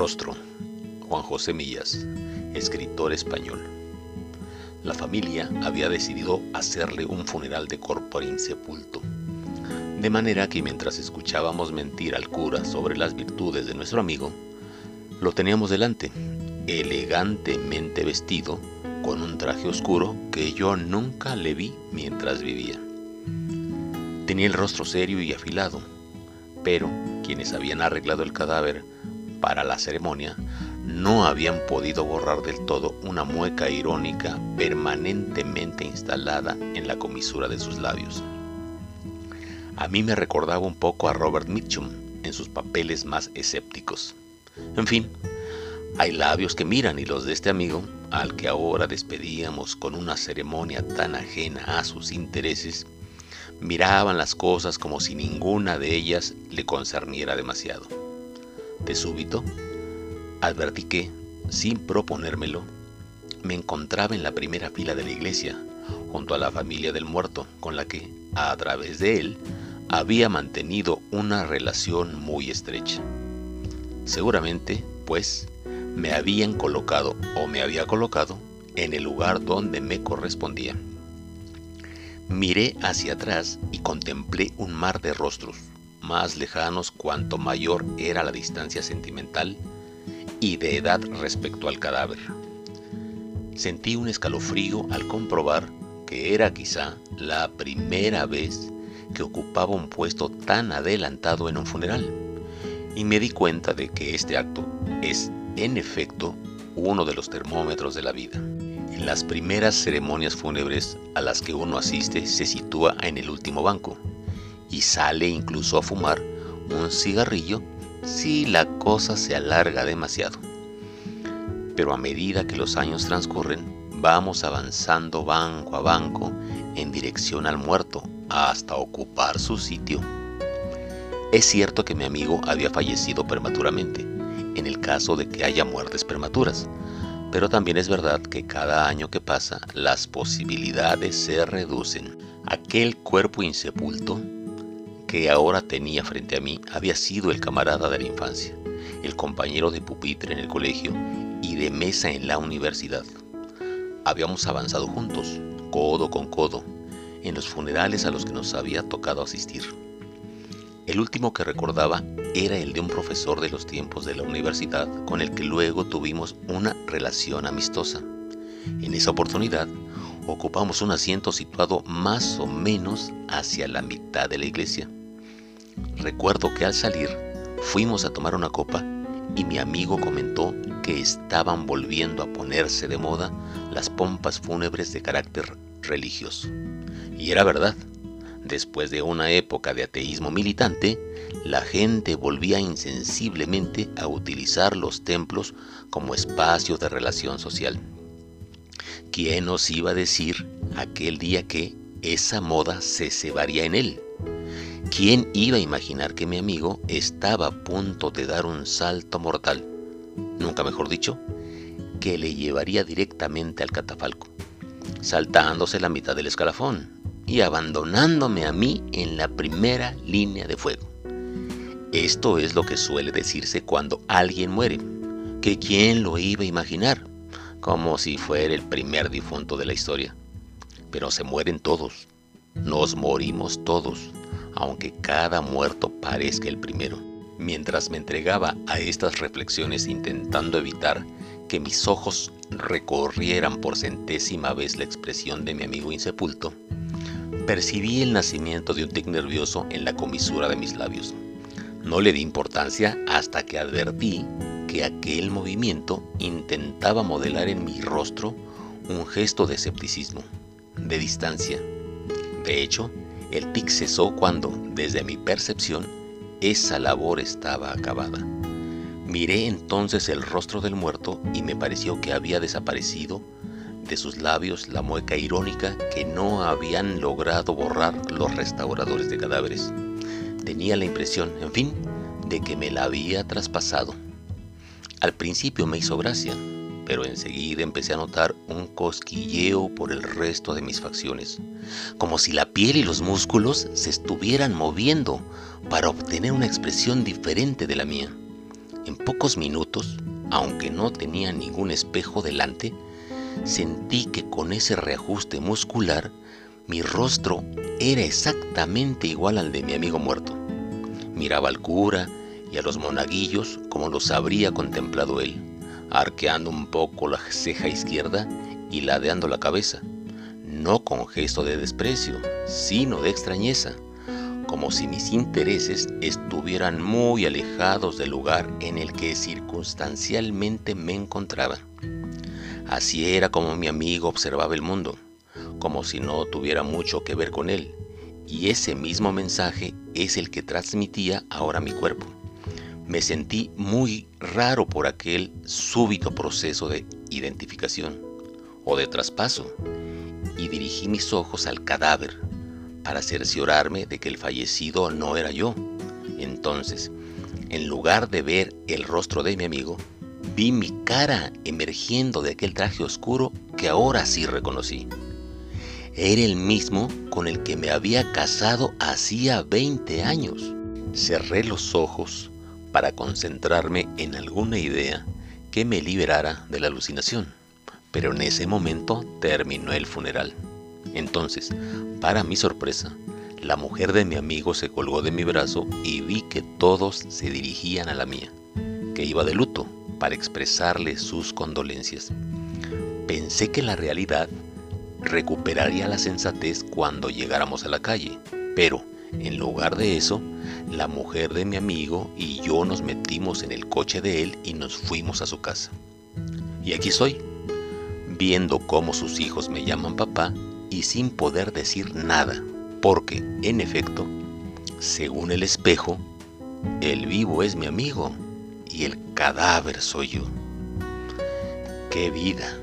rostro. Juan José Millas, escritor español. La familia había decidido hacerle un funeral de corpore insepulto. De manera que mientras escuchábamos mentir al cura sobre las virtudes de nuestro amigo, lo teníamos delante, elegantemente vestido, con un traje oscuro que yo nunca le vi mientras vivía. Tenía el rostro serio y afilado, pero quienes habían arreglado el cadáver para la ceremonia no habían podido borrar del todo una mueca irónica permanentemente instalada en la comisura de sus labios. A mí me recordaba un poco a Robert Mitchum en sus papeles más escépticos. En fin, hay labios que miran y los de este amigo, al que ahora despedíamos con una ceremonia tan ajena a sus intereses, miraban las cosas como si ninguna de ellas le concerniera demasiado. De súbito, advertí que, sin proponérmelo, me encontraba en la primera fila de la iglesia, junto a la familia del muerto, con la que, a través de él, había mantenido una relación muy estrecha. Seguramente, pues, me habían colocado o me había colocado en el lugar donde me correspondía. Miré hacia atrás y contemplé un mar de rostros, más lejanos cuanto mayor era la distancia sentimental y de edad respecto al cadáver. Sentí un escalofrío al comprobar que era quizá la primera vez que ocupaba un puesto tan adelantado en un funeral, y me di cuenta de que este acto es, en efecto, uno de los termómetros de la vida. En las primeras ceremonias fúnebres a las que uno asiste se sitúa en el último banco y sale incluso a fumar un cigarrillo si la cosa se alarga demasiado. Pero a medida que los años transcurren, vamos avanzando banco a banco en dirección al muerto hasta ocupar su sitio. Es cierto que mi amigo había fallecido prematuramente, en el caso de que haya muertes prematuras, pero también es verdad que cada año que pasa las posibilidades se reducen. Aquel cuerpo insepulto que ahora tenía frente a mí había sido el camarada de la infancia, el compañero de pupitre en el colegio y de mesa en la universidad. Habíamos avanzado juntos, codo con codo, en los funerales a los que nos había tocado asistir. El último que recordaba era el de un profesor de los tiempos de la universidad con el que luego tuvimos una relación amistosa. En esa oportunidad ocupamos un asiento situado más o menos hacia la mitad de la iglesia. Recuerdo que al salir fuimos a tomar una copa y mi amigo comentó que estaban volviendo a ponerse de moda las pompas fúnebres de carácter religioso. Y era verdad. Después de una época de ateísmo militante, la gente volvía insensiblemente a utilizar los templos como espacio de relación social. ¿Quién nos iba a decir aquel día que esa moda se cebaría en él? ¿Quién iba a imaginar que mi amigo estaba a punto de dar un salto mortal, nunca mejor dicho, que le llevaría directamente al catafalco, saltándose la mitad del escalafón y abandonándome a mí en la primera línea de fuego? Esto es lo que suele decirse cuando alguien muere, que quién lo iba a imaginar, como si fuera el primer difunto de la historia. Pero se mueren todos, nos morimos todos aunque cada muerto parezca el primero. Mientras me entregaba a estas reflexiones intentando evitar que mis ojos recorrieran por centésima vez la expresión de mi amigo insepulto, percibí el nacimiento de un tic nervioso en la comisura de mis labios. No le di importancia hasta que advertí que aquel movimiento intentaba modelar en mi rostro un gesto de escepticismo, de distancia. De hecho, el tic cesó cuando, desde mi percepción, esa labor estaba acabada. Miré entonces el rostro del muerto y me pareció que había desaparecido de sus labios la mueca irónica que no habían logrado borrar los restauradores de cadáveres. Tenía la impresión, en fin, de que me la había traspasado. Al principio me hizo gracia, pero enseguida empecé a notar un cosquilleo por el resto de mis facciones, como si la piel y los músculos se estuvieran moviendo para obtener una expresión diferente de la mía. En pocos minutos, aunque no tenía ningún espejo delante, sentí que con ese reajuste muscular mi rostro era exactamente igual al de mi amigo muerto. Miraba al cura y a los monaguillos como los habría contemplado él, arqueando un poco la ceja izquierda y ladeando la cabeza, no con gesto de desprecio, sino de extrañeza, como si mis intereses estuvieran muy alejados del lugar en el que circunstancialmente me encontraba. Así era como mi amigo observaba el mundo, como si no tuviera mucho que ver con él, y ese mismo mensaje es el que transmitía ahora mi cuerpo. Me sentí muy raro por aquel súbito proceso de identificación o de traspaso, y dirigí mis ojos al cadáver para cerciorarme de que el fallecido no era yo. Entonces, en lugar de ver el rostro de mi amigo, Vi mi cara emergiendo de aquel traje oscuro que ahora sí reconocí. Era el mismo con el que me había casado hacía 20 años. Cerré los ojos para concentrarme en alguna idea que me liberara de la alucinación. Pero en ese momento terminó el funeral. Entonces, para mi sorpresa, la mujer de mi amigo se colgó de mi brazo y vi que todos se dirigían a la mía, que iba de luto para expresarle sus condolencias. Pensé que la realidad recuperaría la sensatez cuando llegáramos a la calle, pero en lugar de eso, la mujer de mi amigo y yo nos metimos en el coche de él y nos fuimos a su casa. Y aquí soy, viendo cómo sus hijos me llaman papá y sin poder decir nada, porque, en efecto, según el espejo, el vivo es mi amigo y el cadáver soy yo. ¡Qué vida!